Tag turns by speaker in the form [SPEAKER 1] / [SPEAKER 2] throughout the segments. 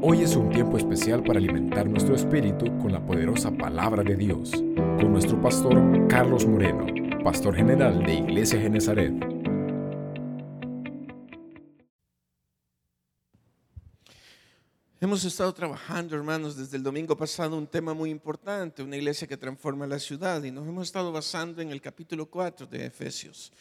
[SPEAKER 1] Hoy es un tiempo especial para alimentar nuestro espíritu con la poderosa palabra de Dios, con nuestro pastor Carlos Moreno, pastor general de Iglesia Genezaret.
[SPEAKER 2] Hemos estado trabajando, hermanos, desde el domingo pasado un tema muy importante, una iglesia que transforma la ciudad, y nos hemos estado basando en el capítulo 4 de Efesios.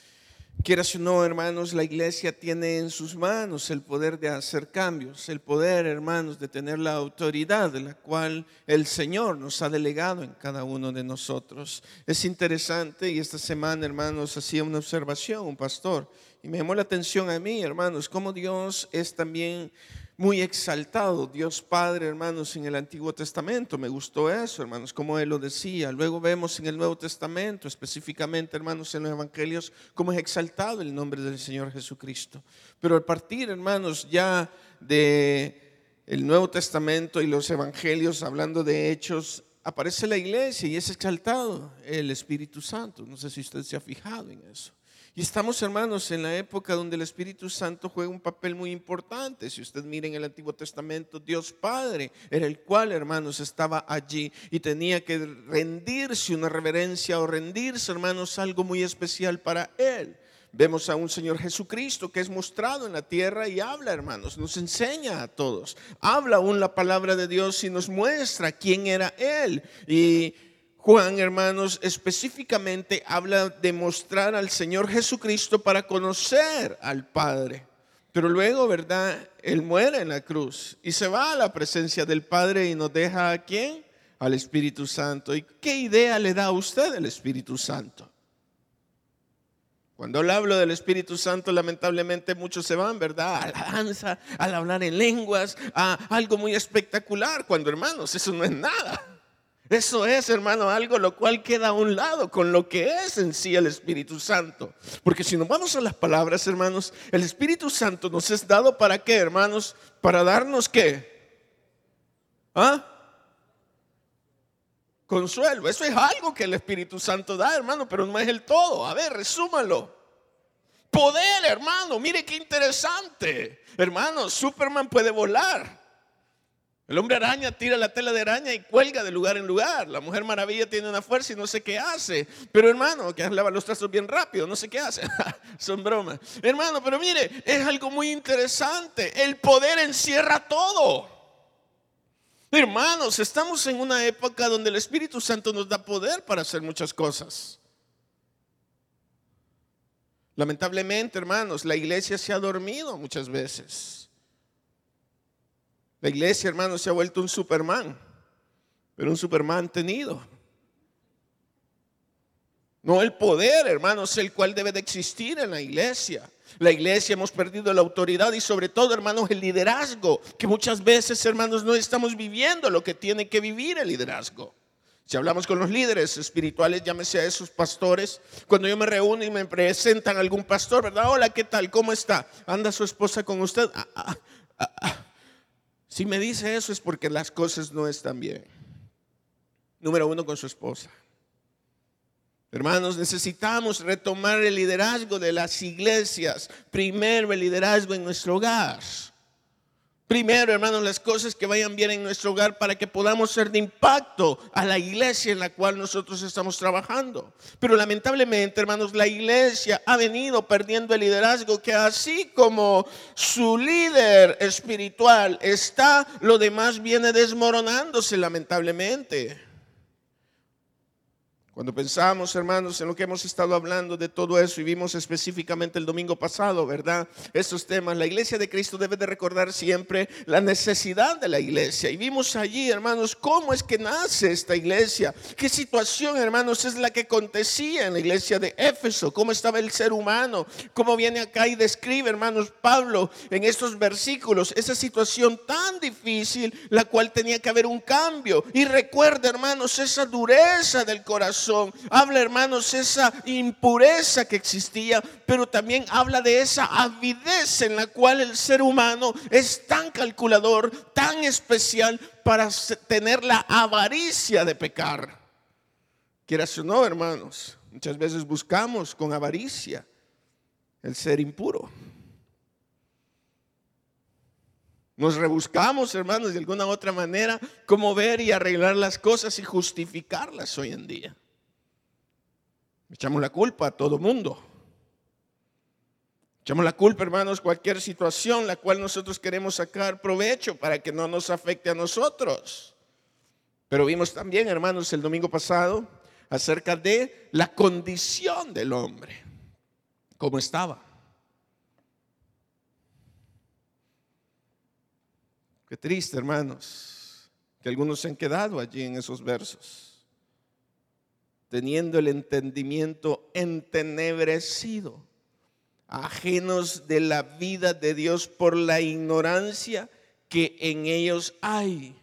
[SPEAKER 2] Quieras o no, hermanos, la iglesia tiene en sus manos el poder de hacer cambios, el poder, hermanos, de tener la autoridad de la cual el Señor nos ha delegado en cada uno de nosotros. Es interesante y esta semana, hermanos, hacía una observación un pastor y me llamó la atención a mí, hermanos, cómo Dios es también muy exaltado, Dios Padre, hermanos, en el Antiguo Testamento. Me gustó eso, hermanos, como Él lo decía. Luego vemos en el Nuevo Testamento, específicamente, hermanos, en los Evangelios, cómo es exaltado el nombre del Señor Jesucristo. Pero al partir, hermanos, ya de el Nuevo Testamento y los Evangelios, hablando de hechos, aparece la iglesia y es exaltado el Espíritu Santo. No sé si usted se ha fijado en eso. Y estamos, hermanos, en la época donde el Espíritu Santo juega un papel muy importante. Si usted mira en el Antiguo Testamento, Dios Padre era el cual, hermanos, estaba allí y tenía que rendirse una reverencia o rendirse, hermanos, algo muy especial para Él. Vemos a un Señor Jesucristo que es mostrado en la tierra y habla, hermanos, nos enseña a todos. Habla aún la palabra de Dios y nos muestra quién era Él. Y Juan, hermanos, específicamente habla de mostrar al Señor Jesucristo para conocer al Padre. Pero luego, ¿verdad? Él muere en la cruz y se va a la presencia del Padre y nos deja a quién? Al Espíritu Santo. ¿Y qué idea le da a usted el Espíritu Santo? Cuando hablo del Espíritu Santo, lamentablemente muchos se van, ¿verdad? A la danza, al hablar en lenguas, a algo muy espectacular, cuando hermanos, eso no es nada. Eso es, hermano, algo lo cual queda a un lado con lo que es en sí el Espíritu Santo. Porque si nos vamos a las palabras, hermanos, el Espíritu Santo nos es dado para qué, hermanos? Para darnos qué? ¿Ah? Consuelo. Eso es algo que el Espíritu Santo da, hermano, pero no es el todo. A ver, resúmalo. Poder, hermano. Mire qué interesante. Hermano, Superman puede volar. El hombre araña tira la tela de araña y cuelga de lugar en lugar. La mujer maravilla tiene una fuerza y no sé qué hace. Pero hermano, que lava los trazos bien rápido, no sé qué hace. Son bromas. Hermano, pero mire, es algo muy interesante. El poder encierra todo. Hermanos, estamos en una época donde el Espíritu Santo nos da poder para hacer muchas cosas. Lamentablemente, hermanos, la iglesia se ha dormido muchas veces. La iglesia, hermanos, se ha vuelto un Superman, pero un Superman tenido. No el poder, hermanos, el cual debe de existir en la iglesia. La iglesia hemos perdido la autoridad y sobre todo, hermanos, el liderazgo, que muchas veces, hermanos, no estamos viviendo lo que tiene que vivir el liderazgo. Si hablamos con los líderes espirituales, llámese a esos pastores, cuando yo me reúno y me presentan algún pastor, ¿verdad? Hola, ¿qué tal? ¿Cómo está? ¿Anda su esposa con usted? Ah, ah, ah, si me dice eso es porque las cosas no están bien. Número uno, con su esposa. Hermanos, necesitamos retomar el liderazgo de las iglesias. Primero, el liderazgo en nuestro hogar. Primero, hermanos, las cosas que vayan bien en nuestro hogar para que podamos ser de impacto a la iglesia en la cual nosotros estamos trabajando. Pero lamentablemente, hermanos, la iglesia ha venido perdiendo el liderazgo que así como su líder espiritual está, lo demás viene desmoronándose lamentablemente. Cuando pensamos, hermanos, en lo que hemos estado hablando de todo eso y vimos específicamente el domingo pasado, ¿verdad? Estos temas, la iglesia de Cristo debe de recordar siempre la necesidad de la iglesia. Y vimos allí, hermanos, cómo es que nace esta iglesia. ¿Qué situación, hermanos, es la que acontecía en la iglesia de Éfeso? ¿Cómo estaba el ser humano? ¿Cómo viene acá y describe, hermanos, Pablo en estos versículos esa situación tan difícil, la cual tenía que haber un cambio? Y recuerda, hermanos, esa dureza del corazón Habla, hermanos, esa impureza que existía, pero también habla de esa avidez en la cual el ser humano es tan calculador, tan especial para tener la avaricia de pecar. Quieras o no, hermanos, muchas veces buscamos con avaricia el ser impuro. Nos rebuscamos, hermanos, de alguna otra manera, cómo ver y arreglar las cosas y justificarlas hoy en día. Echamos la culpa a todo mundo. Echamos la culpa, hermanos, cualquier situación la cual nosotros queremos sacar provecho para que no nos afecte a nosotros. Pero vimos también, hermanos, el domingo pasado acerca de la condición del hombre, cómo estaba. Qué triste, hermanos, que algunos se han quedado allí en esos versos, teniendo el entendimiento entenebrecido, ajenos de la vida de Dios por la ignorancia que en ellos hay,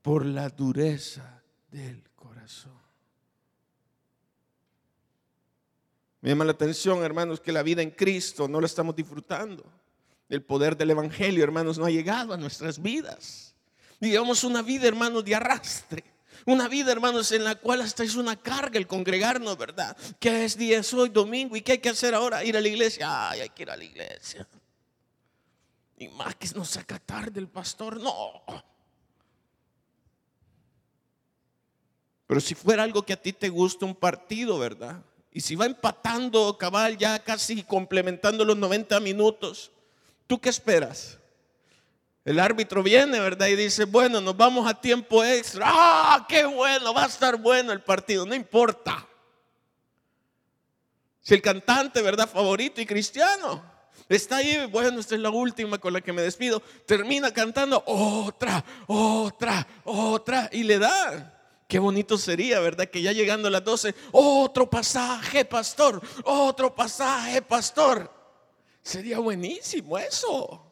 [SPEAKER 2] por la dureza del corazón. Me llama la atención, hermanos, que la vida en Cristo no la estamos disfrutando. El poder del Evangelio, hermanos, no ha llegado a nuestras vidas. Digamos una vida, hermanos, de arrastre. Una vida, hermanos, en la cual hasta es una carga el congregarnos, ¿verdad? Que es día hoy, domingo, ¿y qué hay que hacer ahora? Ir a la iglesia. Ay, hay que ir a la iglesia. Y más que nos saca tarde el pastor, no. Pero si fuera algo que a ti te gusta un partido, ¿verdad? Y si va empatando cabal ya casi complementando los 90 minutos, ¿Tú qué esperas? El árbitro viene, ¿verdad? Y dice, bueno, nos vamos a tiempo extra. ¡Ah, qué bueno! Va a estar bueno el partido, no importa. Si el cantante, ¿verdad? Favorito y cristiano. Está ahí, bueno, esta es la última con la que me despido. Termina cantando otra, otra, otra. Y le da. Qué bonito sería, ¿verdad? Que ya llegando a las 12, otro pasaje, pastor, otro pasaje, pastor. Sería buenísimo eso.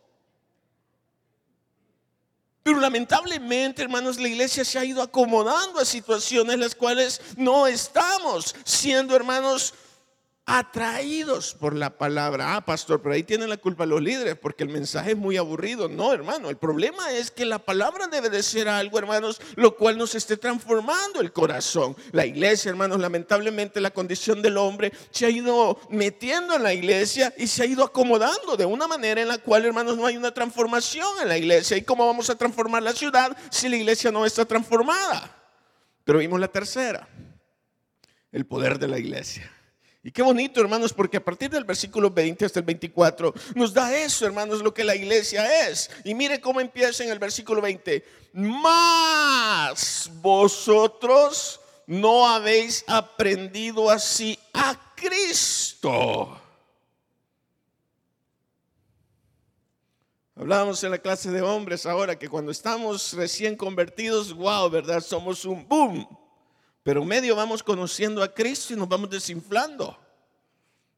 [SPEAKER 2] Pero lamentablemente, hermanos, la iglesia se ha ido acomodando a situaciones en las cuales no estamos siendo, hermanos, atraídos por la palabra. Ah, pastor, pero ahí tienen la culpa los líderes porque el mensaje es muy aburrido. No, hermano, el problema es que la palabra debe de ser algo, hermanos, lo cual nos esté transformando el corazón. La iglesia, hermanos, lamentablemente la condición del hombre se ha ido metiendo en la iglesia y se ha ido acomodando de una manera en la cual, hermanos, no hay una transformación en la iglesia. ¿Y cómo vamos a transformar la ciudad si la iglesia no está transformada? Pero vimos la tercera, el poder de la iglesia. Y qué bonito, hermanos, porque a partir del versículo 20 hasta el 24 nos da eso, hermanos, lo que la iglesia es. Y mire cómo empieza en el versículo 20. Más vosotros no habéis aprendido así a Cristo. Hablábamos en la clase de hombres ahora que cuando estamos recién convertidos, wow, ¿verdad? Somos un boom. Pero medio vamos conociendo a Cristo y nos vamos desinflando.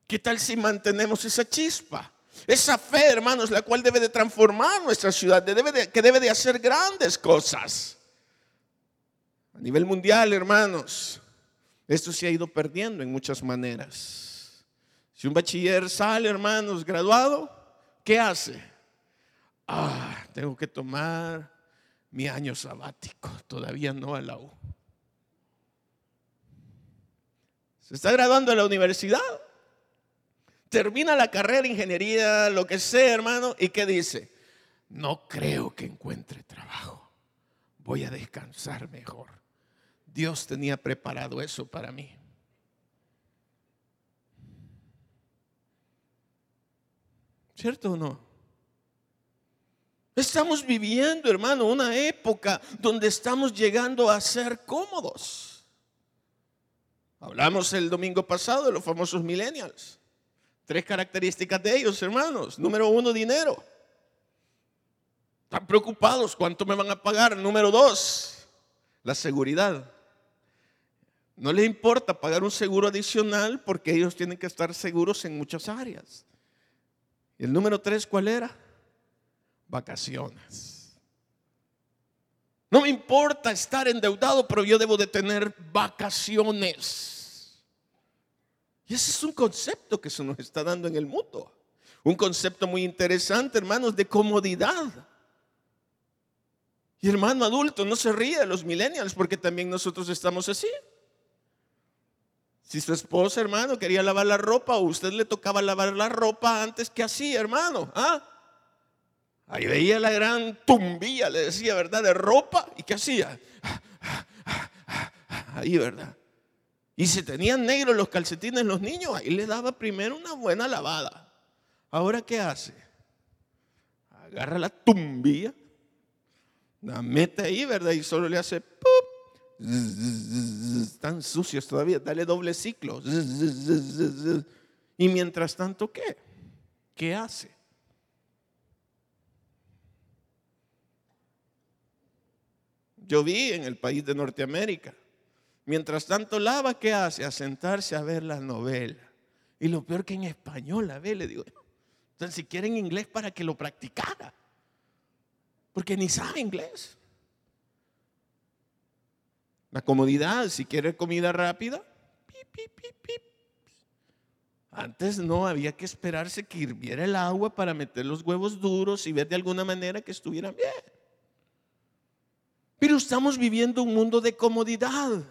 [SPEAKER 2] ¿Qué tal si mantenemos esa chispa? Esa fe, hermanos, la cual debe de transformar nuestra ciudad, que debe de hacer grandes cosas. A nivel mundial, hermanos, esto se ha ido perdiendo en muchas maneras. Si un bachiller sale, hermanos, graduado, ¿qué hace? Ah, tengo que tomar mi año sabático, todavía no a la U. Está graduando en la universidad. Termina la carrera, ingeniería, lo que sea, hermano. ¿Y qué dice? No creo que encuentre trabajo. Voy a descansar mejor. Dios tenía preparado eso para mí. ¿Cierto o no? Estamos viviendo, hermano, una época donde estamos llegando a ser cómodos. Hablamos el domingo pasado de los famosos millennials. Tres características de ellos, hermanos. Número uno, dinero. Están preocupados, ¿cuánto me van a pagar? Número dos, la seguridad. No les importa pagar un seguro adicional porque ellos tienen que estar seguros en muchas áreas. Y el número tres, ¿cuál era? Vacaciones. No me importa estar endeudado, pero yo debo de tener vacaciones. Y ese es un concepto que se nos está dando en el mundo. Un concepto muy interesante, hermanos, de comodidad. Y hermano adulto, no se ríe de los millennials porque también nosotros estamos así. Si su esposa, hermano, quería lavar la ropa o usted le tocaba lavar la ropa antes que así, hermano, ¿ah? Ahí veía la gran tumbilla, le decía, ¿verdad? De ropa. ¿Y qué hacía? Ahí, ¿verdad? Y si tenían negros los calcetines los niños, ahí le daba primero una buena lavada. Ahora, ¿qué hace? Agarra la tumbilla, la mete ahí, ¿verdad? Y solo le hace ¡pup! Están sucios todavía, dale doble ciclo. Y mientras tanto, ¿qué? ¿Qué hace? Yo vi en el país de Norteamérica. Mientras tanto lava, ¿qué hace? A sentarse a ver la novela. Y lo peor que en español la ve, le digo. Entonces, si quiere en inglés para que lo practicara. Porque ni sabe inglés. La comodidad, si quiere comida rápida, Antes no había que esperarse que hirviera el agua para meter los huevos duros y ver de alguna manera que estuvieran bien. Pero estamos viviendo un mundo de comodidad,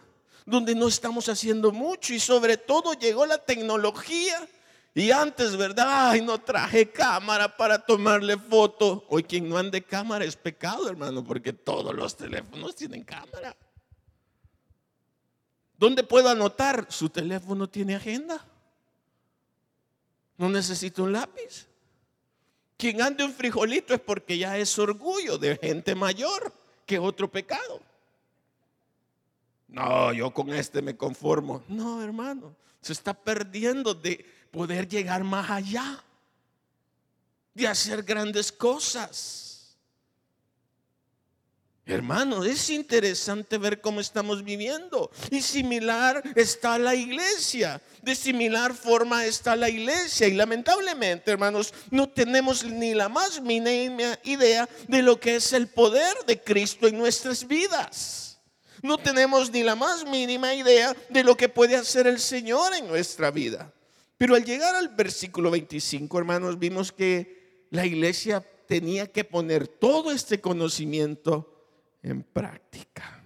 [SPEAKER 2] donde no estamos haciendo mucho y sobre todo llegó la tecnología. Y antes, ¿verdad? Ay, no traje cámara para tomarle foto. Hoy quien no ande cámara es pecado, hermano, porque todos los teléfonos tienen cámara. ¿Dónde puedo anotar? Su teléfono tiene agenda. No necesito un lápiz. Quien ande un frijolito es porque ya es orgullo de gente mayor otro pecado. No, yo con este me conformo. No, hermano, se está perdiendo de poder llegar más allá, de hacer grandes cosas. Hermano, es interesante ver cómo estamos viviendo. Y similar está la iglesia. De similar forma está la iglesia. Y lamentablemente, hermanos, no tenemos ni la más mínima idea de lo que es el poder de Cristo en nuestras vidas. No tenemos ni la más mínima idea de lo que puede hacer el Señor en nuestra vida. Pero al llegar al versículo 25, hermanos, vimos que la iglesia tenía que poner todo este conocimiento en práctica.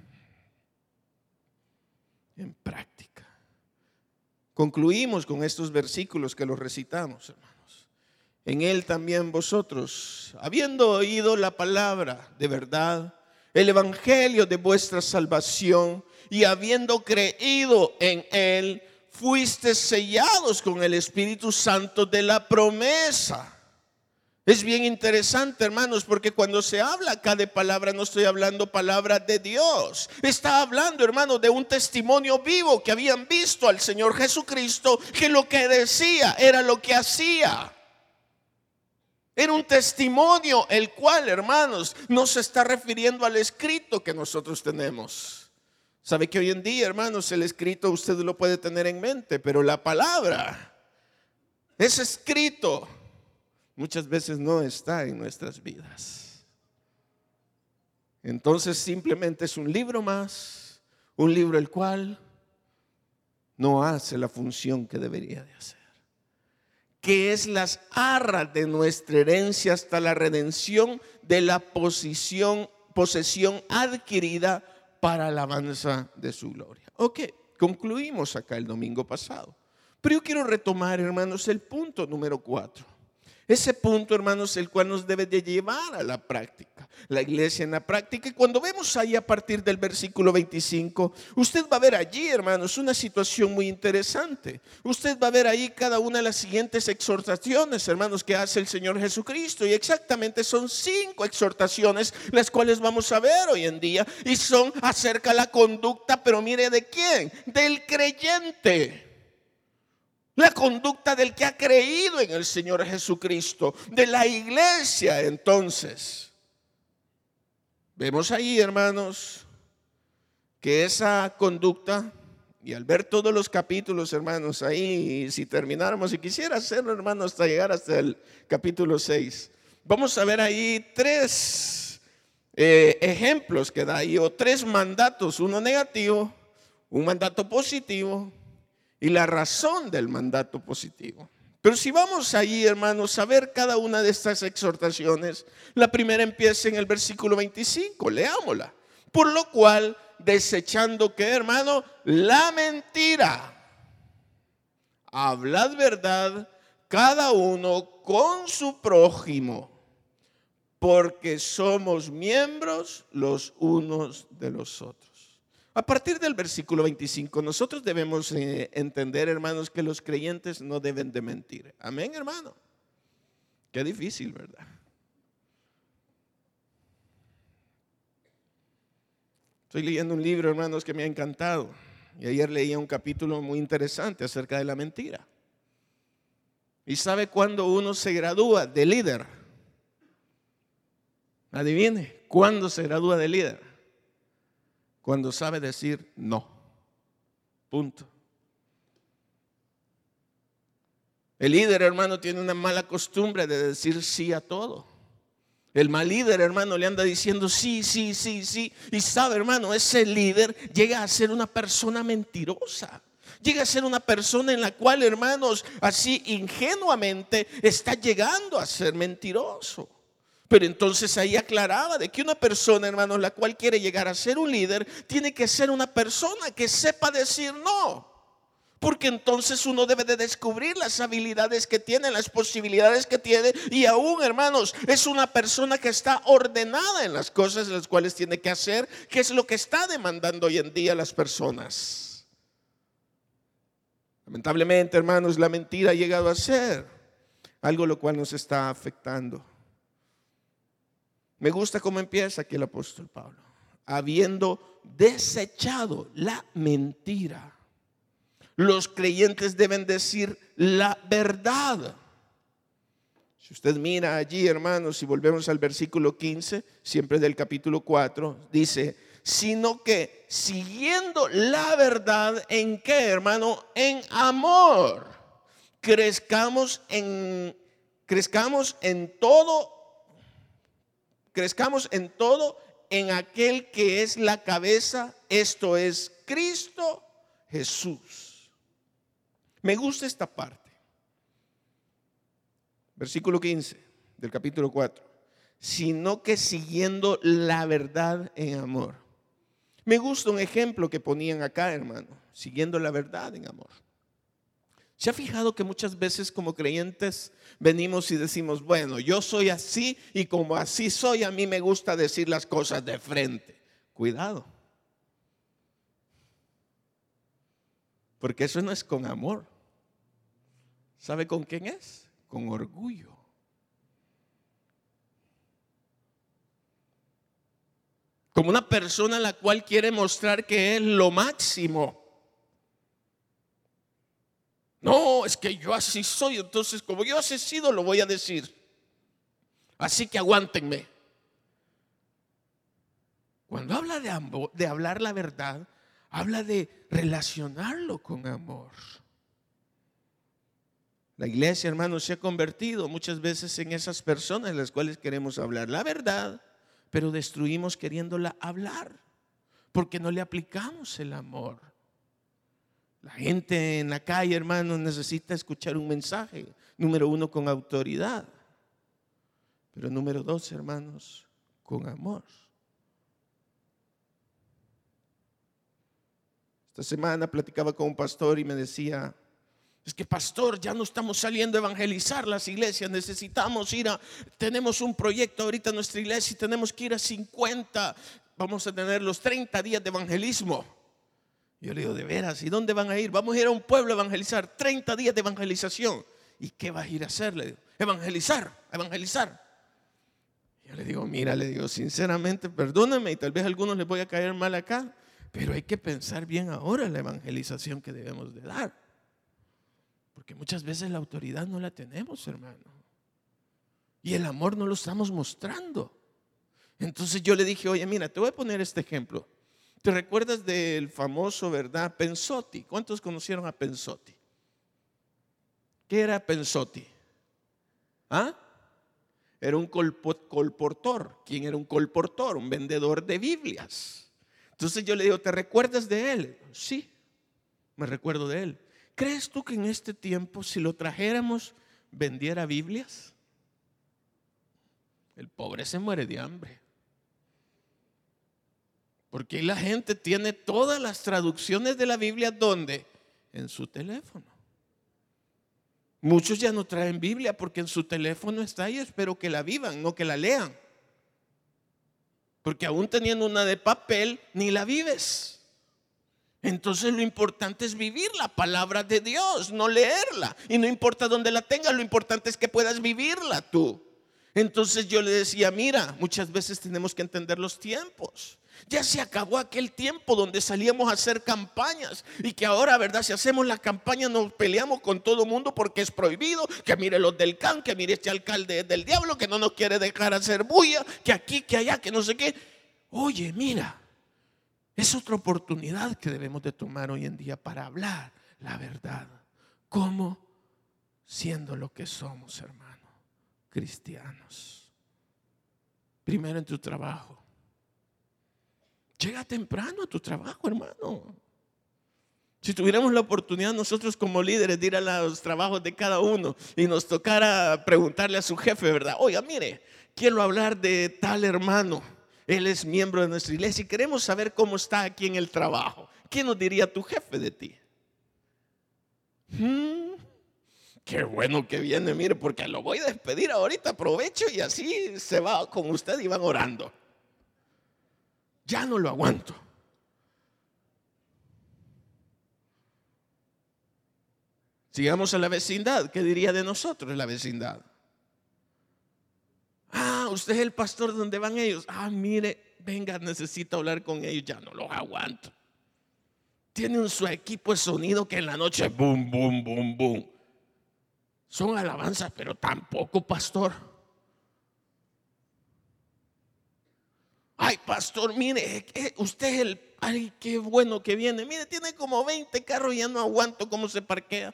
[SPEAKER 2] En práctica. Concluimos con estos versículos que los recitamos, hermanos. En él también vosotros, habiendo oído la palabra de verdad, el evangelio de vuestra salvación, y habiendo creído en él, fuiste sellados con el Espíritu Santo de la promesa es bien interesante, hermanos, porque cuando se habla acá de palabra, no estoy hablando palabra de Dios. Está hablando, hermano, de un testimonio vivo que habían visto al Señor Jesucristo, que lo que decía era lo que hacía. Era un testimonio el cual, hermanos, no se está refiriendo al escrito que nosotros tenemos. Sabe que hoy en día, hermanos, el escrito usted lo puede tener en mente, pero la palabra es escrito muchas veces no está en nuestras vidas. Entonces simplemente es un libro más, un libro el cual no hace la función que debería de hacer. Que es las arras de nuestra herencia hasta la redención de la posición, posesión adquirida para la alabanza de su gloria. Ok, concluimos acá el domingo pasado. Pero yo quiero retomar, hermanos, el punto número cuatro. Ese punto, hermanos, el cual nos debe de llevar a la práctica. La iglesia en la práctica. Y cuando vemos ahí a partir del versículo 25, usted va a ver allí, hermanos, una situación muy interesante. Usted va a ver ahí cada una de las siguientes exhortaciones, hermanos, que hace el Señor Jesucristo. Y exactamente son cinco exhortaciones las cuales vamos a ver hoy en día. Y son acerca de la conducta, pero mire de quién, del creyente. La conducta del que ha creído en el Señor Jesucristo, de la iglesia entonces. Vemos ahí, hermanos, que esa conducta, y al ver todos los capítulos, hermanos, ahí, si termináramos, y quisiera hacerlo, hermanos, hasta llegar hasta el capítulo 6, vamos a ver ahí tres eh, ejemplos que da ahí, o tres mandatos, uno negativo, un mandato positivo y la razón del mandato positivo. Pero si vamos ahí, hermanos, a ver cada una de estas exhortaciones, la primera empieza en el versículo 25, leámosla. Por lo cual, desechando que, hermano, la mentira, hablad verdad cada uno con su prójimo, porque somos miembros los unos de los otros. A partir del versículo 25, nosotros debemos eh, entender, hermanos, que los creyentes no deben de mentir. Amén, hermano. Qué difícil, ¿verdad? Estoy leyendo un libro, hermanos, que me ha encantado. Y ayer leía un capítulo muy interesante acerca de la mentira. ¿Y sabe cuándo uno se gradúa de líder? Adivine, ¿cuándo se gradúa de líder? Cuando sabe decir no. Punto. El líder, hermano, tiene una mala costumbre de decir sí a todo. El mal líder, hermano, le anda diciendo sí, sí, sí, sí. Y sabe, hermano, ese líder llega a ser una persona mentirosa. Llega a ser una persona en la cual, hermanos, así ingenuamente está llegando a ser mentiroso. Pero entonces ahí aclaraba de que una persona, hermanos, la cual quiere llegar a ser un líder, tiene que ser una persona que sepa decir no. Porque entonces uno debe de descubrir las habilidades que tiene, las posibilidades que tiene. Y aún, hermanos, es una persona que está ordenada en las cosas las cuales tiene que hacer, que es lo que está demandando hoy en día las personas. Lamentablemente, hermanos, la mentira ha llegado a ser algo lo cual nos está afectando. Me gusta cómo empieza aquí el apóstol Pablo. Habiendo desechado la mentira los creyentes deben decir la verdad. Si usted mira allí, hermanos, si volvemos al versículo 15, siempre del capítulo 4, dice, sino que siguiendo la verdad, ¿en qué, hermano? En amor. Crezcamos en crezcamos en todo crezcamos en todo en aquel que es la cabeza, esto es Cristo Jesús. Me gusta esta parte. Versículo 15 del capítulo 4. Sino que siguiendo la verdad en amor. Me gusta un ejemplo que ponían acá, hermano. Siguiendo la verdad en amor. ¿Se ha fijado que muchas veces como creyentes venimos y decimos, bueno, yo soy así y como así soy, a mí me gusta decir las cosas de frente? Cuidado. Porque eso no es con amor. ¿Sabe con quién es? Con orgullo. Como una persona a la cual quiere mostrar que es lo máximo. No, es que yo así soy, entonces como yo así he sido, lo voy a decir. Así que aguántenme. Cuando habla de, de hablar la verdad, habla de relacionarlo con amor. La iglesia, hermanos, se ha convertido muchas veces en esas personas en las cuales queremos hablar la verdad, pero destruimos queriéndola hablar, porque no le aplicamos el amor. La gente en la calle, hermanos, necesita escuchar un mensaje, número uno, con autoridad, pero número dos, hermanos, con amor. Esta semana platicaba con un pastor y me decía, es que pastor, ya no estamos saliendo a evangelizar las iglesias, necesitamos ir a, tenemos un proyecto ahorita en nuestra iglesia y tenemos que ir a 50, vamos a tener los 30 días de evangelismo. Yo le digo, de veras, ¿y dónde van a ir? Vamos a ir a un pueblo a evangelizar, 30 días de evangelización. ¿Y qué vas a ir a hacer? Le digo, evangelizar, evangelizar. Yo le digo, mira, le digo, sinceramente, perdóname y tal vez a algunos les voy a caer mal acá, pero hay que pensar bien ahora la evangelización que debemos de dar. Porque muchas veces la autoridad no la tenemos, hermano. Y el amor no lo estamos mostrando. Entonces yo le dije, oye, mira, te voy a poner este ejemplo. ¿Te recuerdas del famoso, verdad, Pensotti? ¿Cuántos conocieron a Pensotti? ¿Qué era Pensotti? ¿Ah? Era un colportor. ¿Quién era un colportor? Un vendedor de Biblias. Entonces yo le digo, ¿te recuerdas de él? Sí, me recuerdo de él. ¿Crees tú que en este tiempo, si lo trajéramos, vendiera Biblias? El pobre se muere de hambre. Porque la gente tiene todas las traducciones de la Biblia donde? En su teléfono. Muchos ya no traen Biblia porque en su teléfono está ahí, espero que la vivan, no que la lean. Porque aún teniendo una de papel, ni la vives. Entonces lo importante es vivir la palabra de Dios, no leerla. Y no importa dónde la tengas, lo importante es que puedas vivirla tú. Entonces yo le decía, mira, muchas veces tenemos que entender los tiempos. Ya se acabó aquel tiempo donde salíamos a hacer campañas y que ahora, ¿verdad? Si hacemos la campaña nos peleamos con todo el mundo porque es prohibido, que mire los del CAN, que mire este alcalde del diablo que no nos quiere dejar hacer bulla, que aquí, que allá, que no sé qué. Oye, mira, es otra oportunidad que debemos de tomar hoy en día para hablar la verdad. ¿Cómo? Siendo lo que somos, hermano, cristianos. Primero en tu trabajo. Llega temprano a tu trabajo, hermano. Si tuviéramos la oportunidad nosotros como líderes de ir a los trabajos de cada uno y nos tocara preguntarle a su jefe, ¿verdad? Oiga, mire, quiero hablar de tal hermano él es miembro de nuestra iglesia y queremos saber cómo está aquí en el trabajo. ¿Qué nos diría tu jefe de ti? Hmm, qué bueno que viene, mire, porque lo voy a despedir ahorita, aprovecho y así se va con usted y van orando. Ya no lo aguanto. Sigamos a la vecindad. ¿Qué diría de nosotros la vecindad? Ah, usted es el pastor donde van ellos. Ah, mire, venga, necesito hablar con ellos. Ya no los aguanto. Tiene un su equipo de sonido que en la noche, boom, boom, boom, boom. Son alabanzas, pero tampoco, pastor. Ay, pastor, mire, usted es el, ay, qué bueno que viene. Mire, tiene como 20 carros y ya no aguanto cómo se parquea.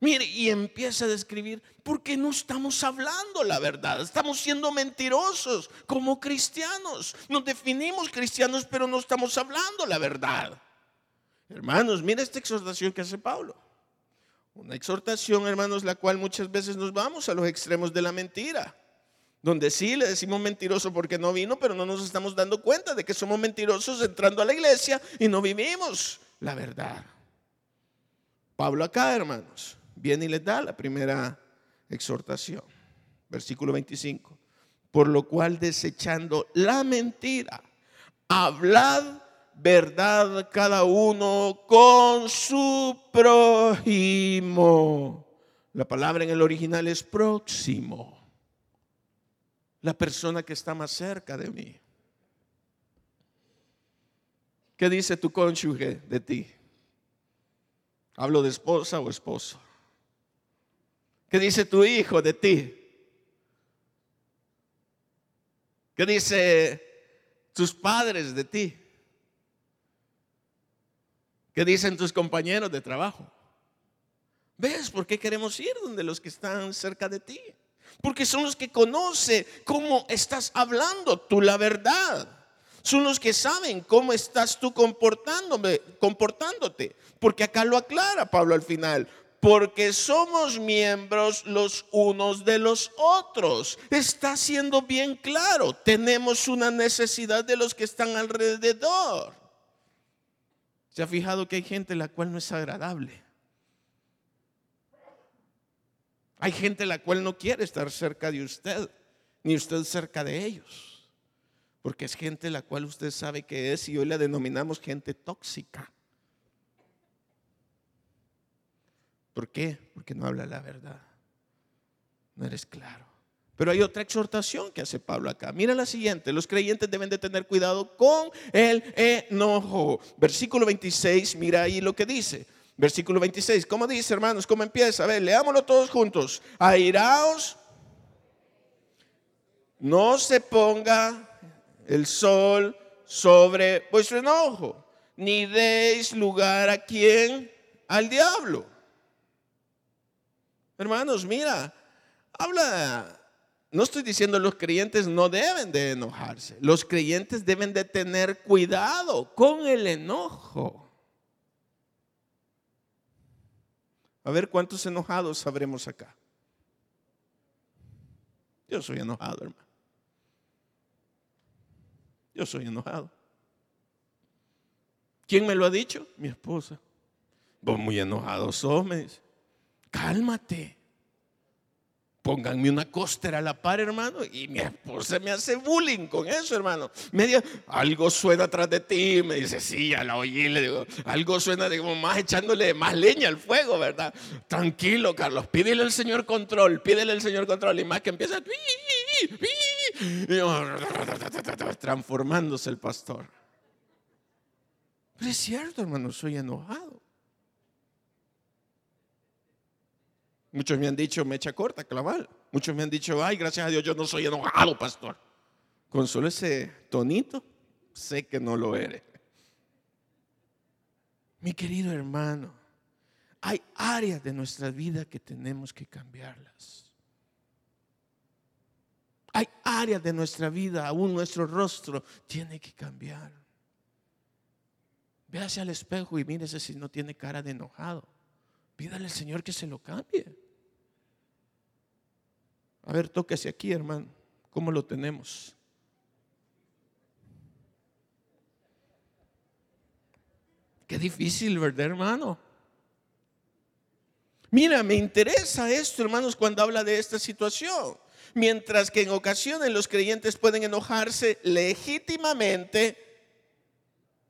[SPEAKER 2] Mire, y empieza a describir, porque no estamos hablando la verdad, estamos siendo mentirosos como cristianos. Nos definimos cristianos, pero no estamos hablando la verdad. Hermanos, mire esta exhortación que hace Pablo. Una exhortación, hermanos, la cual muchas veces nos vamos a los extremos de la mentira. Donde sí le decimos mentiroso porque no vino, pero no nos estamos dando cuenta de que somos mentirosos entrando a la iglesia y no vivimos la verdad. Pablo acá, hermanos, viene y les da la primera exhortación. Versículo 25. Por lo cual desechando la mentira, hablad verdad cada uno con su prójimo. La palabra en el original es próximo. La persona que está más cerca de mí. ¿Qué dice tu cónyuge de ti? Hablo de esposa o esposo. ¿Qué dice tu hijo de ti? ¿Qué dice tus padres de ti? ¿Qué dicen tus compañeros de trabajo? ¿Ves por qué queremos ir donde los que están cerca de ti? Porque son los que conocen cómo estás hablando tú la verdad. Son los que saben cómo estás tú comportándote. Porque acá lo aclara Pablo al final porque somos miembros los unos de los otros. Está siendo bien claro, tenemos una necesidad de los que están alrededor. ¿Se ha fijado que hay gente la cual no es agradable? Hay gente la cual no quiere estar cerca de usted, ni usted cerca de ellos. Porque es gente la cual usted sabe que es y hoy la denominamos gente tóxica. ¿Por qué? Porque no habla la verdad. No eres claro. Pero hay otra exhortación que hace Pablo acá. Mira la siguiente. Los creyentes deben de tener cuidado con el enojo. Versículo 26, mira ahí lo que dice. Versículo 26, ¿cómo dice hermanos? ¿Cómo empieza? A ver, leámoslo todos juntos. Airaos, no se ponga el sol sobre vuestro enojo, ni deis lugar a quien, al diablo. Hermanos, mira, habla, no estoy diciendo los creyentes no deben de enojarse, los creyentes deben de tener cuidado con el enojo. A ver cuántos enojados sabremos acá. Yo soy enojado, hermano. Yo soy enojado. ¿Quién me lo ha dicho? Mi esposa. Vos muy enojado sos, me dice cálmate. Pónganme una costera a la par, hermano, y mi esposa me hace bullying con eso, hermano. Me dice, algo suena atrás de ti. Me dice, sí, ya la oí. Le digo, algo suena, digo, más echándole más leña al fuego, ¿verdad? Tranquilo, Carlos, pídele al Señor control, pídele al Señor control. Y más que empieza, transformándose el pastor. Pero es cierto, hermano, soy enojado. Muchos me han dicho, mecha corta, claval. Muchos me han dicho, ay, gracias a Dios, yo no soy enojado, pastor. Con solo ese tonito, sé que no lo eres. Mi querido hermano, hay áreas de nuestra vida que tenemos que cambiarlas. Hay áreas de nuestra vida, aún nuestro rostro tiene que cambiar. Véase al espejo y mírese si no tiene cara de enojado. Pídale al Señor que se lo cambie. A ver, tóquese aquí, hermano. ¿Cómo lo tenemos? Qué difícil, ¿verdad, hermano? Mira, me interesa esto, hermanos, cuando habla de esta situación. Mientras que en ocasiones los creyentes pueden enojarse legítimamente,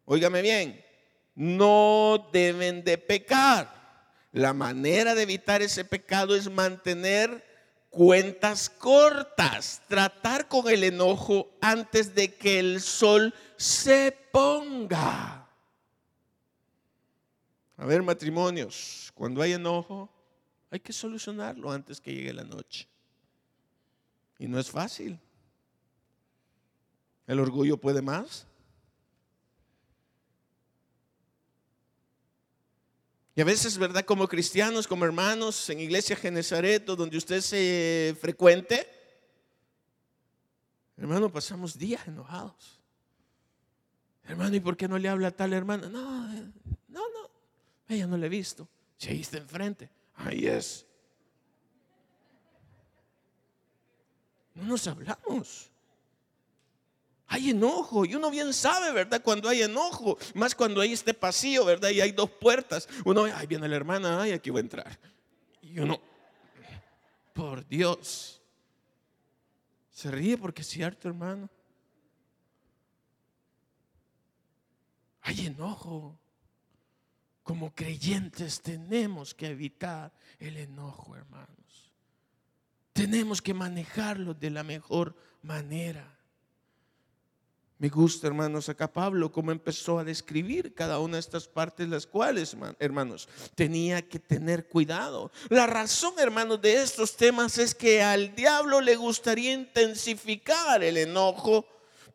[SPEAKER 2] óigame bien, no deben de pecar. La manera de evitar ese pecado es mantener cuentas cortas, tratar con el enojo antes de que el sol se ponga. A ver, matrimonios, cuando hay enojo, hay que solucionarlo antes que llegue la noche. Y no es fácil. El orgullo puede más. Y a veces, ¿verdad? Como cristianos, como hermanos en Iglesia Genezaret, donde usted se frecuente, hermano, pasamos días enojados. Hermano, ¿y por qué no le habla a tal hermana? No, no, no, ella no le he visto. Si ahí está enfrente, ahí es. No nos hablamos. Hay enojo y uno bien sabe, ¿verdad? Cuando hay enojo, más cuando hay este pasillo, ¿verdad? Y hay dos puertas. Uno, ahí viene la hermana, ay, aquí voy a entrar. Y uno, por Dios, se ríe porque es cierto, hermano. Hay enojo. Como creyentes tenemos que evitar el enojo, hermanos. Tenemos que manejarlo de la mejor manera. Me gusta, hermanos, acá Pablo, cómo empezó a describir cada una de estas partes, las cuales, hermanos, tenía que tener cuidado. La razón, hermanos, de estos temas es que al diablo le gustaría intensificar el enojo,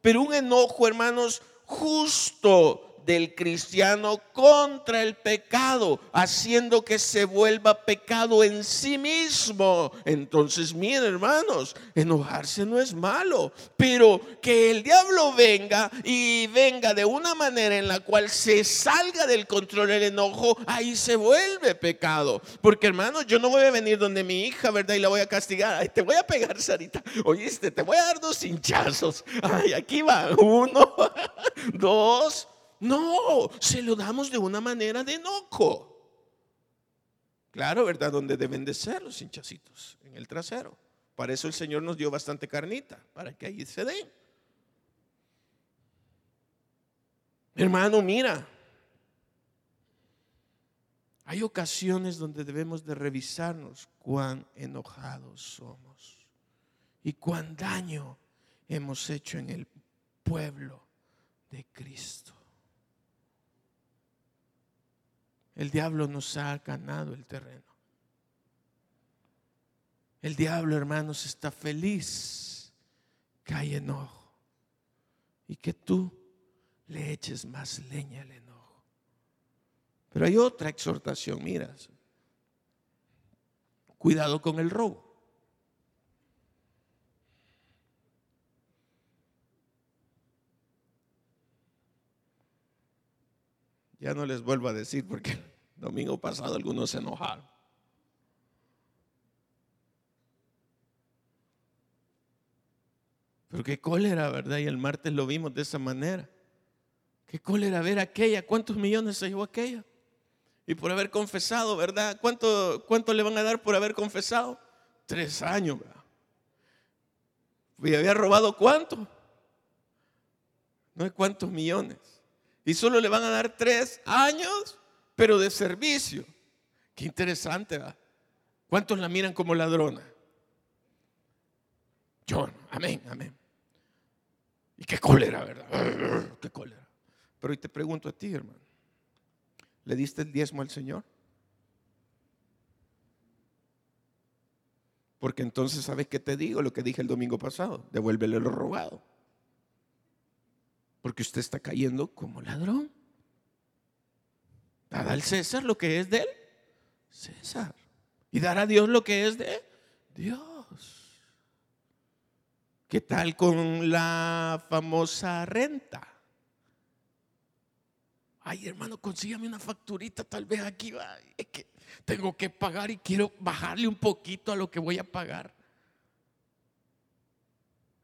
[SPEAKER 2] pero un enojo, hermanos, justo del cristiano contra el pecado, haciendo que se vuelva pecado en sí mismo. Entonces, miren hermanos, enojarse no es malo, pero que el diablo venga y venga de una manera en la cual se salga del control el enojo, ahí se vuelve pecado. Porque hermanos, yo no voy a venir donde mi hija, ¿verdad? Y la voy a castigar. Ay, te voy a pegar, Sarita. Oíste, te voy a dar dos hinchazos. Ay, aquí va. Uno, dos. No, se lo damos de una manera de enojo. Claro, ¿verdad? Donde deben de ser los hinchacitos, en el trasero. Para eso el Señor nos dio bastante carnita, para que ahí se den. Hermano, mira, hay ocasiones donde debemos de revisarnos cuán enojados somos y cuán daño hemos hecho en el pueblo de Cristo. El diablo nos ha ganado el terreno. El diablo, hermanos, está feliz que hay enojo y que tú le eches más leña al enojo. Pero hay otra exhortación, mira. Cuidado con el robo. Ya no les vuelvo a decir porque el domingo pasado algunos se enojaron. Pero qué cólera, ¿verdad? Y el martes lo vimos de esa manera. Qué cólera ver aquella. ¿Cuántos millones se llevó aquella? Y por haber confesado, ¿verdad? ¿Cuánto, ¿Cuánto le van a dar por haber confesado? Tres años, ¿verdad? Y había robado cuánto? No hay cuántos millones. Y solo le van a dar tres años, pero de servicio. Qué interesante, ¿verdad? ¿Cuántos la miran como ladrona? Yo, amén, amén. Y qué cólera, ¿verdad? Qué cólera. Pero hoy te pregunto a ti, hermano. ¿Le diste el diezmo al Señor? Porque entonces, ¿sabes qué te digo? Lo que dije el domingo pasado. Devuélvele lo robado. Porque usted está cayendo como ladrón. Dada al César lo que es de él. César. Y dar a Dios lo que es de Dios. ¿Qué tal con la famosa renta? Ay, hermano, consígame una facturita, tal vez aquí va. Es que tengo que pagar y quiero bajarle un poquito a lo que voy a pagar.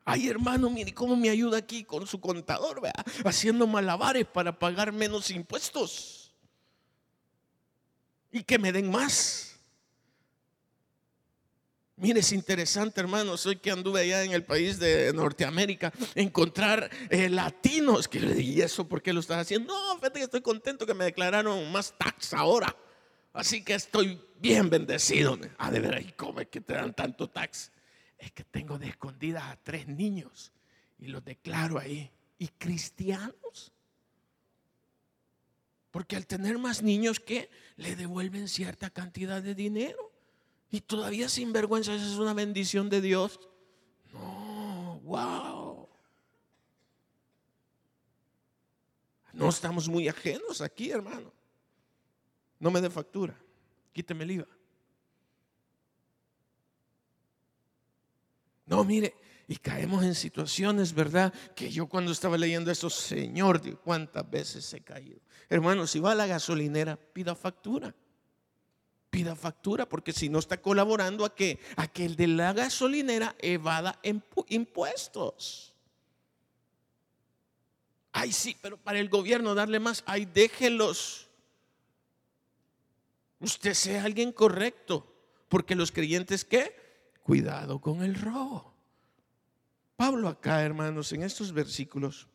[SPEAKER 2] Ay, hermano, mire cómo me ayuda aquí con su contador, ¿vea? haciendo malabares para pagar menos impuestos y que me den más. Mire, es interesante, hermano. Soy que anduve allá en el país de Norteamérica, encontrar eh, latinos. Que le dije, eso por qué lo estás haciendo? No, fíjate que estoy contento que me declararon más tax ahora. Así que estoy bien bendecido. Ah, de ver, ¿y cómo es que te dan tanto tax? Es que tengo de escondidas a tres niños y los declaro ahí. ¿Y cristianos? Porque al tener más niños, ¿qué? Le devuelven cierta cantidad de dinero. Y todavía sin vergüenza, esa es una bendición de Dios. No, wow. No estamos muy ajenos aquí, hermano. No me dé factura. Quíteme el IVA. No, mire, y caemos en situaciones, ¿verdad? Que yo cuando estaba leyendo eso, Señor, cuántas veces he caído. Hermano, si va a la gasolinera, pida factura. Pida factura, porque si no está colaborando a que, a que el de la gasolinera evada impuestos. Ay, sí, pero para el gobierno darle más, ay, déjelos. Usted sea alguien correcto, porque los creyentes, ¿qué? Cuidado con el robo. Pablo acá, hermanos, en estos versículos,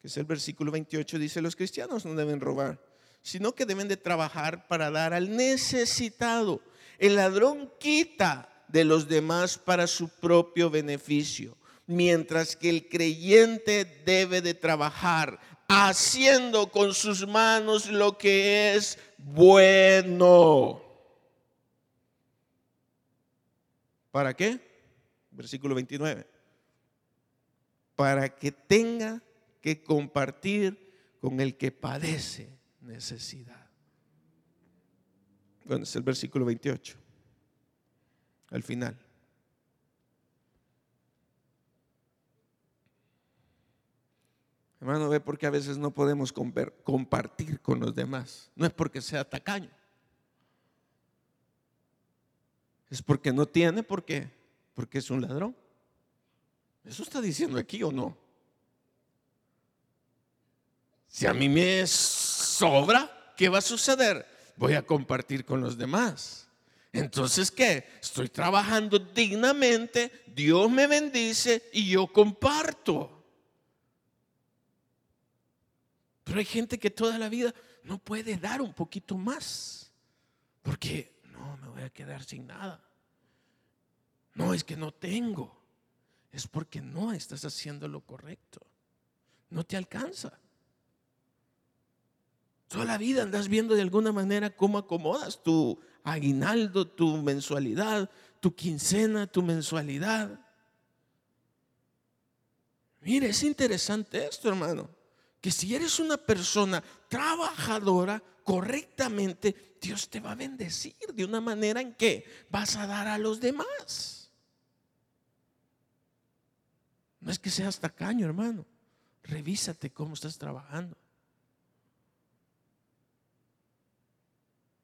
[SPEAKER 2] que es el versículo 28, dice, los cristianos no deben robar, sino que deben de trabajar para dar al necesitado. El ladrón quita de los demás para su propio beneficio, mientras que el creyente debe de trabajar haciendo con sus manos lo que es bueno. ¿Para qué? Versículo 29. Para que tenga que compartir con el que padece necesidad. Bueno, es el versículo 28. Al final. Hermano, ve porque a veces no podemos compartir con los demás. No es porque sea tacaño. Es porque no tiene, ¿por qué? Porque es un ladrón. ¿Eso está diciendo aquí o no? Si a mí me sobra, ¿qué va a suceder? Voy a compartir con los demás. Entonces, ¿qué? Estoy trabajando dignamente, Dios me bendice y yo comparto. Pero hay gente que toda la vida no puede dar un poquito más. Porque no, me voy a quedar sin nada. No, es que no tengo. Es porque no estás haciendo lo correcto. No te alcanza. Toda la vida andas viendo de alguna manera cómo acomodas tu aguinaldo, tu mensualidad, tu quincena, tu mensualidad. Mire, es interesante esto, hermano. Que si eres una persona trabajadora, correctamente, Dios te va a bendecir de una manera en que vas a dar a los demás. No es que seas tacaño, hermano. Revísate cómo estás trabajando.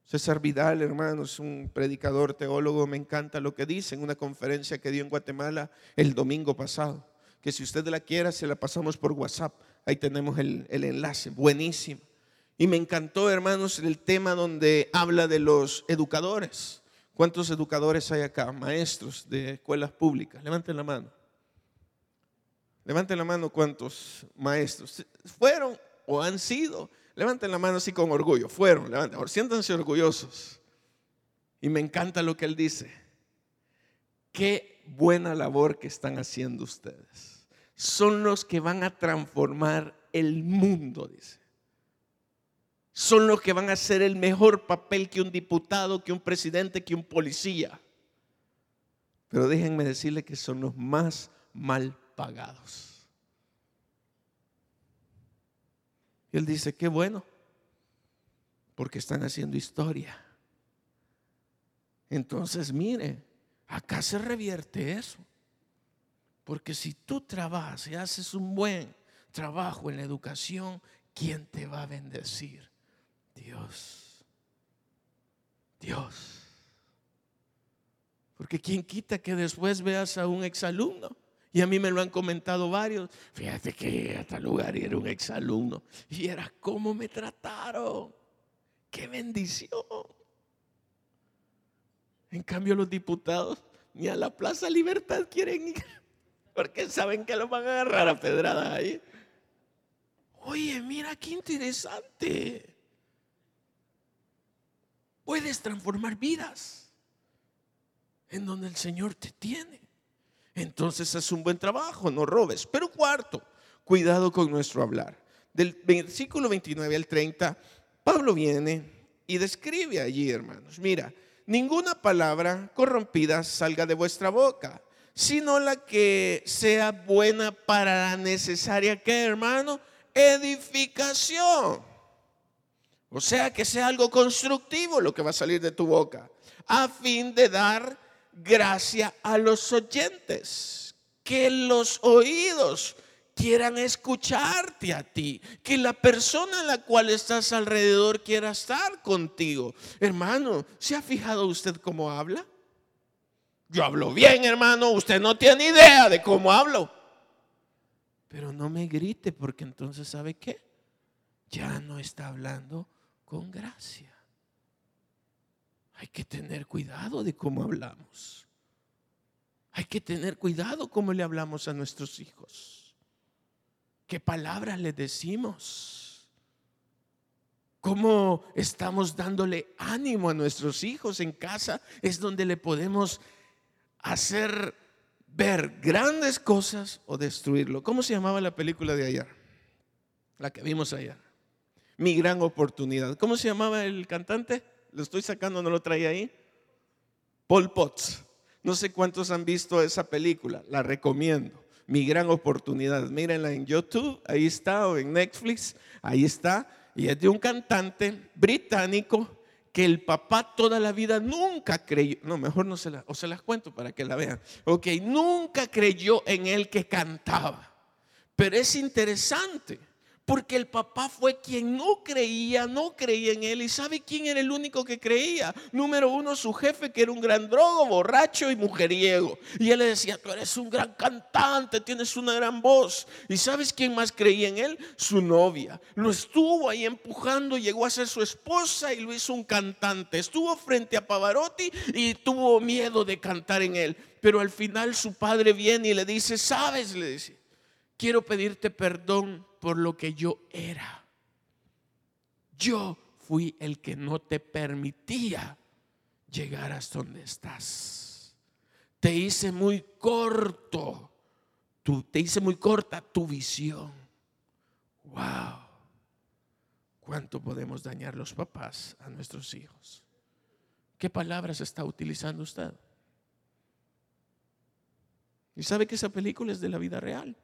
[SPEAKER 2] César Vidal, hermano, es un predicador, teólogo, me encanta lo que dice en una conferencia que dio en Guatemala el domingo pasado. Que si usted la quiera, se la pasamos por WhatsApp. Ahí tenemos el, el enlace, buenísimo. Y me encantó, hermanos, el tema donde habla de los educadores, ¿Cuántos educadores hay acá? Maestros de escuelas públicas. Levanten la mano. Levanten la mano cuántos maestros fueron o han sido. Levanten la mano así con orgullo. Fueron, levanten. Siéntanse orgullosos. Y me encanta lo que él dice. Qué buena labor que están haciendo ustedes. Son los que van a transformar el mundo, dice son los que van a hacer el mejor papel que un diputado, que un presidente, que un policía. Pero déjenme decirle que son los más mal pagados. Y él dice, qué bueno, porque están haciendo historia. Entonces, mire, acá se revierte eso. Porque si tú trabajas y haces un buen trabajo en la educación, ¿quién te va a bendecir? Dios. Dios. Porque quien quita que después veas a un exalumno. Y a mí me lo han comentado varios. Fíjate que a tal lugar era un exalumno. Y era cómo me trataron. Qué bendición. En cambio los diputados ni a la Plaza Libertad quieren ir. Porque saben que lo van a agarrar a pedradas ahí. Oye, mira qué interesante. Puedes transformar vidas en donde el Señor te tiene. Entonces es un buen trabajo, no robes. Pero cuarto, cuidado con nuestro hablar. Del versículo 29 al 30, Pablo viene y describe allí, hermanos, mira, ninguna palabra corrompida salga de vuestra boca, sino la que sea buena para la necesaria, que hermano? Edificación o sea, que sea algo constructivo lo que va a salir de tu boca, a fin de dar gracia a los oyentes, que los oídos quieran escucharte a ti, que la persona a la cual estás alrededor quiera estar contigo. Hermano, ¿se ha fijado usted cómo habla? Yo hablo bien, hermano, usted no tiene idea de cómo hablo. Pero no me grite porque entonces ¿sabe qué? Ya no está hablando con gracia. Hay que tener cuidado de cómo hablamos. Hay que tener cuidado cómo le hablamos a nuestros hijos. ¿Qué palabras le decimos? ¿Cómo estamos dándole ánimo a nuestros hijos en casa? Es donde le podemos hacer ver grandes cosas o destruirlo. ¿Cómo se llamaba la película de ayer? La que vimos ayer mi gran oportunidad. ¿Cómo se llamaba el cantante? Lo estoy sacando, no lo traía ahí. Paul Potts. No sé cuántos han visto esa película, la recomiendo. Mi gran oportunidad. Mírenla en YouTube, ahí está, o en Netflix, ahí está. Y es de un cantante británico que el papá toda la vida nunca creyó, no, mejor no se las, o se las cuento para que la vean. Ok, nunca creyó en él que cantaba. Pero es interesante porque el papá fue quien no creía, no creía en él. ¿Y sabe quién era el único que creía? Número uno, su jefe, que era un gran drogo, borracho y mujeriego. Y él le decía, tú eres un gran cantante, tienes una gran voz. ¿Y sabes quién más creía en él? Su novia. Lo estuvo ahí empujando, llegó a ser su esposa y lo hizo un cantante. Estuvo frente a Pavarotti y tuvo miedo de cantar en él. Pero al final su padre viene y le dice, ¿sabes? Le dice, quiero pedirte perdón por lo que yo era. Yo fui el que no te permitía llegar hasta donde estás. Te hice muy corto, te hice muy corta tu visión. Wow. ¿Cuánto podemos dañar los papás a nuestros hijos? ¿Qué palabras está utilizando usted? ¿Y sabe que esa película es de la vida real?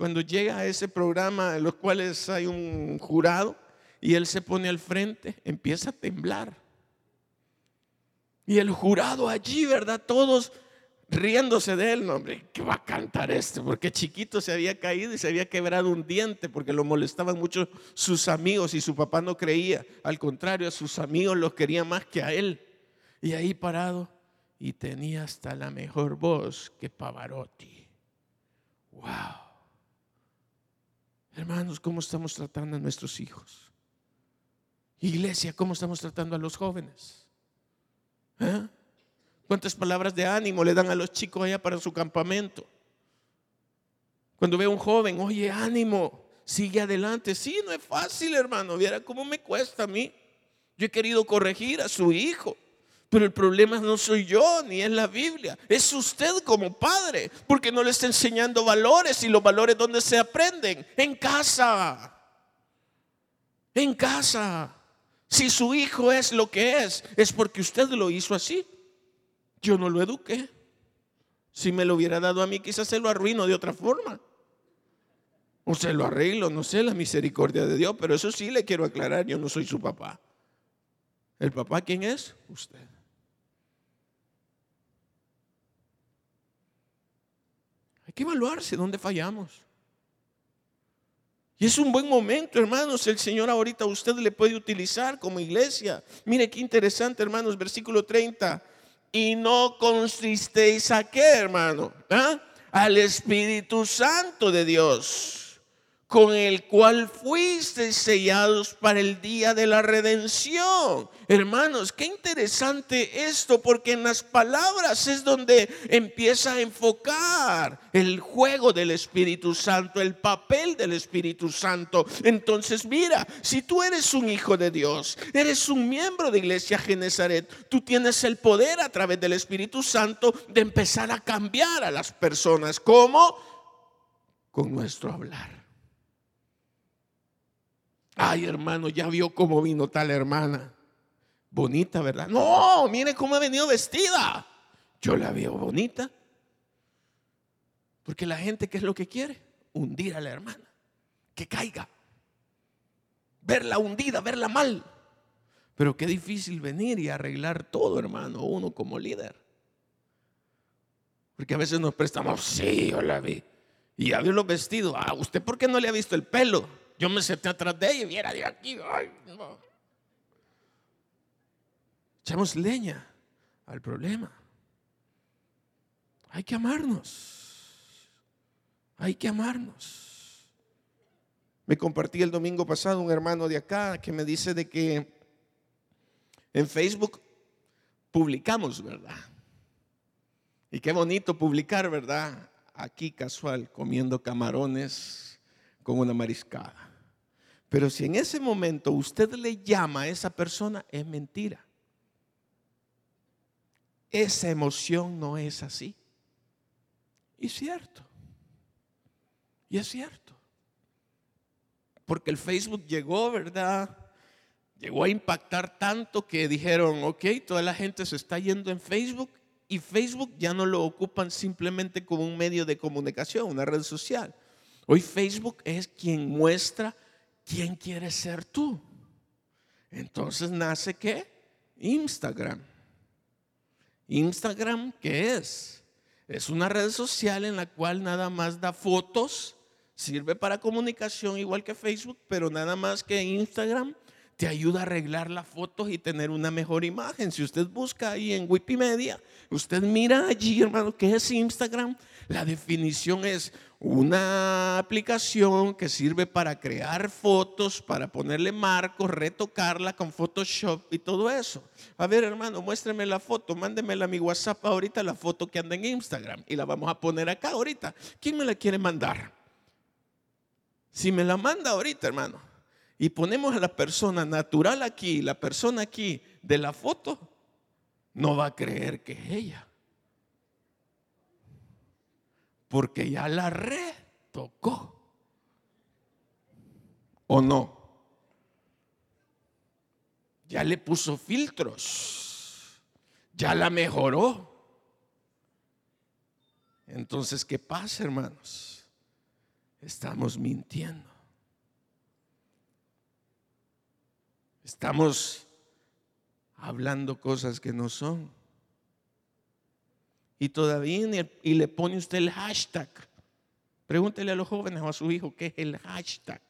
[SPEAKER 2] Cuando llega a ese programa en los cuales hay un jurado y él se pone al frente, empieza a temblar. Y el jurado allí, ¿verdad? Todos riéndose de él, no, hombre, ¿qué va a cantar este? Porque chiquito se había caído y se había quebrado un diente porque lo molestaban mucho sus amigos y su papá no creía. Al contrario, a sus amigos los quería más que a él. Y ahí parado y tenía hasta la mejor voz que Pavarotti. ¡Wow! Hermanos, ¿cómo estamos tratando a nuestros hijos? Iglesia, ¿cómo estamos tratando a los jóvenes? ¿Eh? ¿Cuántas palabras de ánimo le dan a los chicos allá para su campamento? Cuando veo a un joven, oye, ánimo, sigue adelante. Sí, no es fácil, hermano. Viera cómo me cuesta a mí. Yo he querido corregir a su hijo. Pero el problema no soy yo ni es la Biblia, es usted como padre, porque no le está enseñando valores y los valores donde se aprenden, en casa. En casa. Si su hijo es lo que es, es porque usted lo hizo así. Yo no lo eduqué. Si me lo hubiera dado a mí, quizás se lo arruino de otra forma. O se lo arreglo, no sé, la misericordia de Dios. Pero eso sí le quiero aclarar, yo no soy su papá. ¿El papá quién es? Usted. Que evaluarse dónde fallamos. Y es un buen momento, hermanos. El Señor ahorita usted le puede utilizar como iglesia. Mire qué interesante, hermanos, versículo 30. Y no consisteis a qué, hermano? ¿Ah? Al Espíritu Santo de Dios con el cual fuiste sellados para el día de la redención. Hermanos, qué interesante esto, porque en las palabras es donde empieza a enfocar el juego del Espíritu Santo, el papel del Espíritu Santo. Entonces, mira, si tú eres un hijo de Dios, eres un miembro de Iglesia Genezaret, tú tienes el poder a través del Espíritu Santo de empezar a cambiar a las personas. ¿Cómo? Con nuestro hablar. Ay, hermano, ya vio cómo vino tal hermana. Bonita, ¿verdad? No, mire cómo ha venido vestida. Yo la veo bonita. Porque la gente, ¿qué es lo que quiere? Hundir a la hermana. Que caiga. Verla hundida, verla mal. Pero qué difícil venir y arreglar todo, hermano, uno como líder. Porque a veces nos prestamos, sí, yo la vi. Y ya vio los vestidos. Ah, ¿usted por qué no le ha visto el pelo? Yo me senté atrás de ella y viera de aquí. Echamos leña al problema. Hay que amarnos. Hay que amarnos. Me compartí el domingo pasado un hermano de acá que me dice de que en Facebook publicamos, ¿verdad? Y qué bonito publicar, ¿verdad? Aquí casual, comiendo camarones con una mariscada. Pero si en ese momento usted le llama a esa persona, es mentira. Esa emoción no es así. Y es cierto. Y es cierto. Porque el Facebook llegó, ¿verdad? Llegó a impactar tanto que dijeron, ok, toda la gente se está yendo en Facebook y Facebook ya no lo ocupan simplemente como un medio de comunicación, una red social. Hoy Facebook es quien muestra ¿quién quieres ser tú? Entonces nace qué? Instagram. Instagram, ¿qué es? Es una red social en la cual nada más da fotos, sirve para comunicación igual que Facebook, pero nada más que Instagram te ayuda a arreglar las fotos y tener una mejor imagen. Si usted busca ahí en Wikimedia, usted mira allí, hermano, ¿qué es Instagram? La definición es una aplicación que sirve para crear fotos, para ponerle marcos, retocarla con Photoshop y todo eso. A ver, hermano, muéstreme la foto, mándemela a mi WhatsApp ahorita, la foto que anda en Instagram, y la vamos a poner acá ahorita. ¿Quién me la quiere mandar? Si me la manda ahorita, hermano, y ponemos a la persona natural aquí, la persona aquí de la foto, no va a creer que es ella porque ya la retocó. ¿O no? Ya le puso filtros. Ya la mejoró. Entonces, ¿qué pasa, hermanos? Estamos mintiendo. Estamos hablando cosas que no son y todavía el, y le pone usted el hashtag. Pregúntele a los jóvenes o a su hijo qué es el hashtag.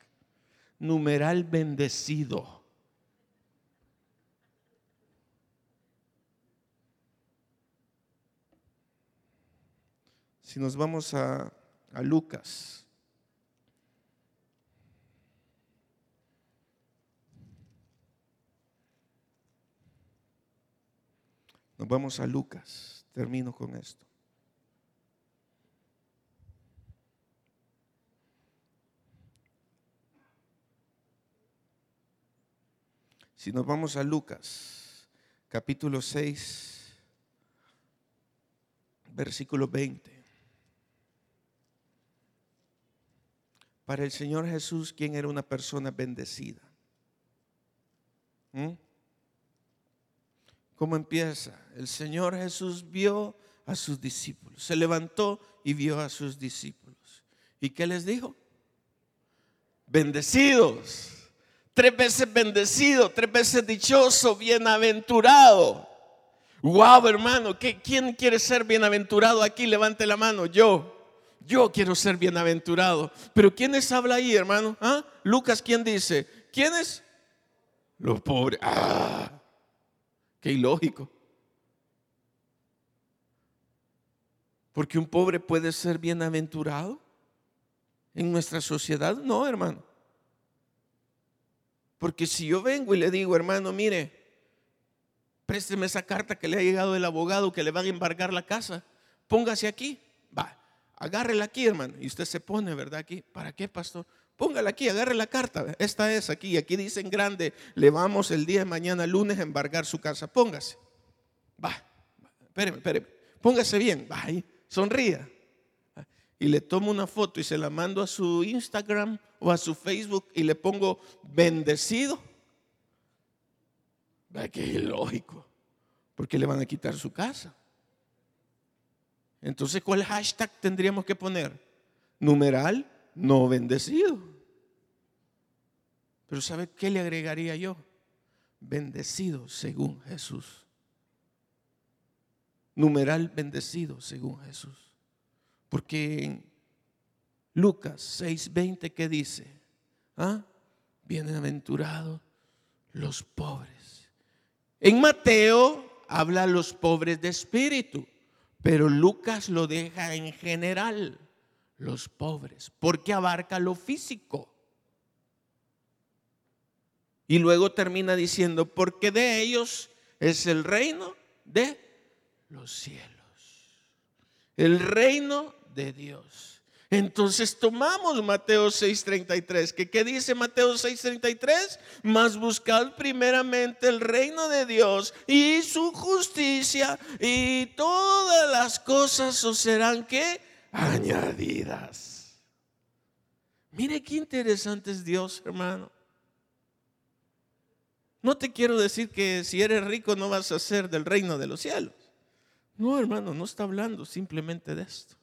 [SPEAKER 2] Numeral bendecido. Si nos vamos a, a Lucas. Nos vamos a Lucas. Termino con esto. Si nos vamos a Lucas, capítulo 6, versículo 20. Para el Señor Jesús, ¿quién era una persona bendecida? ¿Mm? ¿Cómo empieza? El Señor Jesús vio a sus discípulos, se levantó y vio a sus discípulos. ¿Y qué les dijo? Bendecidos tres veces bendecido, tres veces dichoso, bienaventurado. Wow, hermano, ¿quién quiere ser bienaventurado aquí? Levante la mano, yo. Yo quiero ser bienaventurado. Pero ¿quiénes habla ahí, hermano? ¿Ah? Lucas, ¿quién dice? ¿Quiénes? Los pobres. Ah, qué ilógico. Porque un pobre puede ser bienaventurado en nuestra sociedad. No, hermano. Porque si yo vengo y le digo, hermano, mire, présteme esa carta que le ha llegado del abogado que le van a embargar la casa, póngase aquí, va, agárrela aquí, hermano. Y usted se pone, ¿verdad? Aquí, ¿para qué, pastor? Póngala aquí, agarre la carta. Esta es aquí. Aquí dice en grande, le vamos el día de mañana, lunes, a embargar su casa. Póngase. Va, espéreme, espéreme. Póngase bien. Va ahí, sonría y le tomo una foto y se la mando a su Instagram o a su Facebook y le pongo bendecido, que es ilógico, porque le van a quitar su casa. Entonces, ¿cuál hashtag tendríamos que poner? Numeral no bendecido. Pero ¿sabe qué le agregaría yo? Bendecido según Jesús. Numeral bendecido según Jesús. Porque en Lucas 6:20 ¿qué dice? ¿Ah? Bienaventurados los pobres. En Mateo habla a los pobres de espíritu, pero Lucas lo deja en general, los pobres, porque abarca lo físico. Y luego termina diciendo, porque de ellos es el reino de los cielos. El reino de Dios. Entonces tomamos Mateo 6:33, que ¿qué dice Mateo 6:33? Más buscad primeramente el reino de Dios y su justicia y todas las cosas os serán que añadidas. Mire qué interesante es Dios, hermano. No te quiero decir que si eres rico no vas a ser del reino de los cielos. No, hermano, no está hablando simplemente de esto.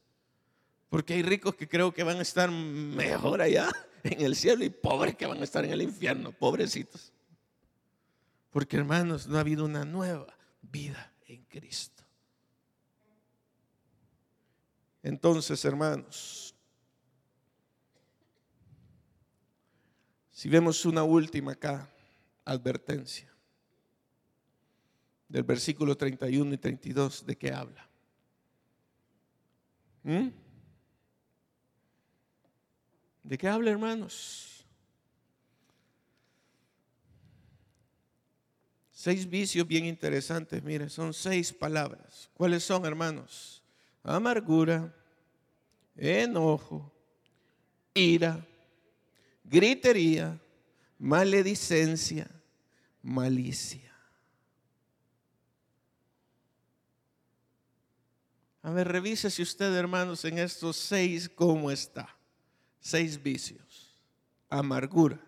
[SPEAKER 2] Porque hay ricos que creo que van a estar mejor allá en el cielo y pobres que van a estar en el infierno, pobrecitos. Porque hermanos, no ha habido una nueva vida en Cristo. Entonces, hermanos, si vemos una última acá, advertencia, del versículo 31 y 32, ¿de qué habla? ¿Mm? ¿De qué habla, hermanos? Seis vicios bien interesantes, miren, son seis palabras. ¿Cuáles son, hermanos? Amargura, enojo, ira, gritería, maledicencia, malicia. A ver, revise si usted, hermanos, en estos seis, ¿cómo está? seis vicios. Amargura.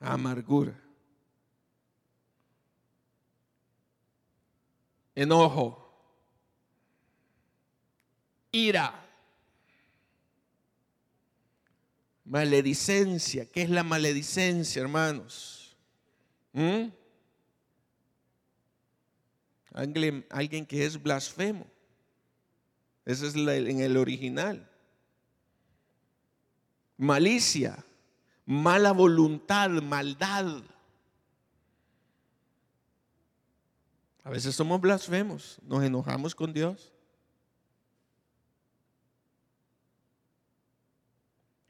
[SPEAKER 2] Amargura. Enojo. Ira. Maledicencia. ¿Qué es la maledicencia, hermanos? ¿Mm? Alguien, alguien que es blasfemo. Ese es en el original. Malicia, mala voluntad, maldad. A veces somos blasfemos, nos enojamos con Dios.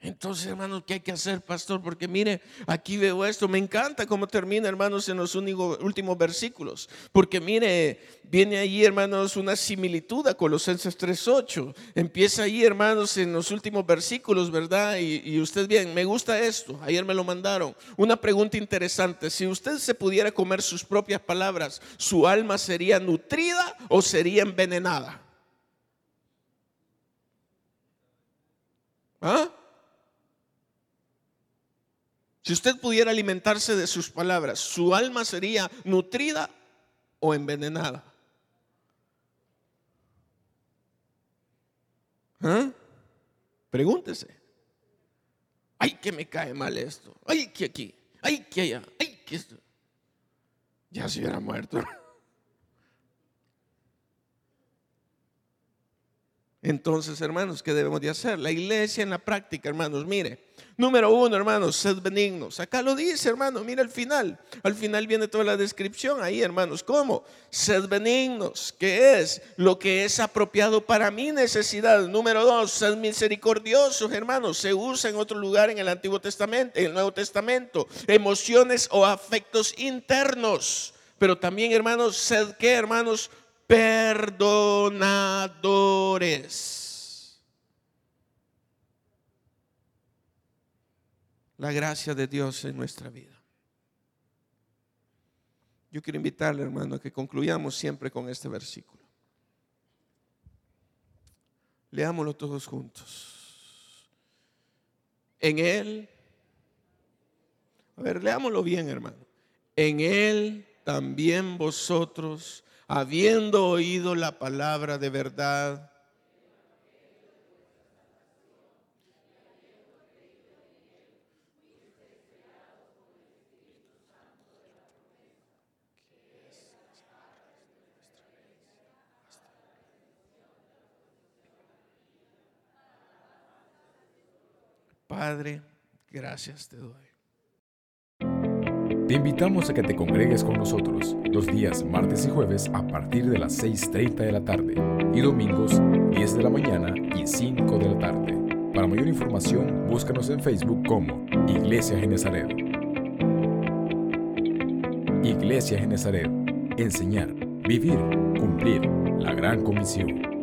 [SPEAKER 2] Entonces, hermanos, ¿qué hay que hacer, pastor? Porque mire, aquí veo esto. Me encanta cómo termina, hermanos, en los últimos versículos. Porque mire, viene ahí, hermanos, una similitud a Colosenses 3.8. Empieza ahí, hermanos, en los últimos versículos, ¿verdad? Y, y usted bien, me gusta esto. Ayer me lo mandaron. Una pregunta interesante. Si usted se pudiera comer sus propias palabras, ¿su alma sería nutrida o sería envenenada? ¿Ah? Si usted pudiera alimentarse de sus palabras, ¿su alma sería nutrida o envenenada? ¿Ah? Pregúntese. Ay, que me cae mal esto. Ay, que aquí. Ay, que allá. Ay, que esto. Ya se hubiera muerto. Entonces, hermanos, ¿qué debemos de hacer? La iglesia en la práctica, hermanos, mire. Número uno, hermanos, sed benignos. Acá lo dice, hermanos, mire el final. Al final viene toda la descripción ahí, hermanos. ¿Cómo? Sed benignos, ¿Qué es lo que es apropiado para mi necesidad. Número dos, sed misericordiosos, hermanos. Se usa en otro lugar en el Antiguo Testamento, en el Nuevo Testamento. Emociones o afectos internos. Pero también, hermanos, sed qué, hermanos, perdonadores. La gracia de Dios en nuestra vida. Yo quiero invitarle, hermano, a que concluyamos siempre con este versículo. Leámoslo todos juntos. En Él, a ver, leámoslo bien, hermano. En Él también vosotros habiendo oído la palabra de verdad, Padre, gracias te doy.
[SPEAKER 1] Te invitamos a que te congregues con nosotros los días martes y jueves a partir de las 6.30 de la tarde y domingos 10 de la mañana y 5 de la tarde. Para mayor información, búscanos en Facebook como Iglesia Genezaret. Iglesia Genezaret. Enseñar, vivir, cumplir la gran comisión.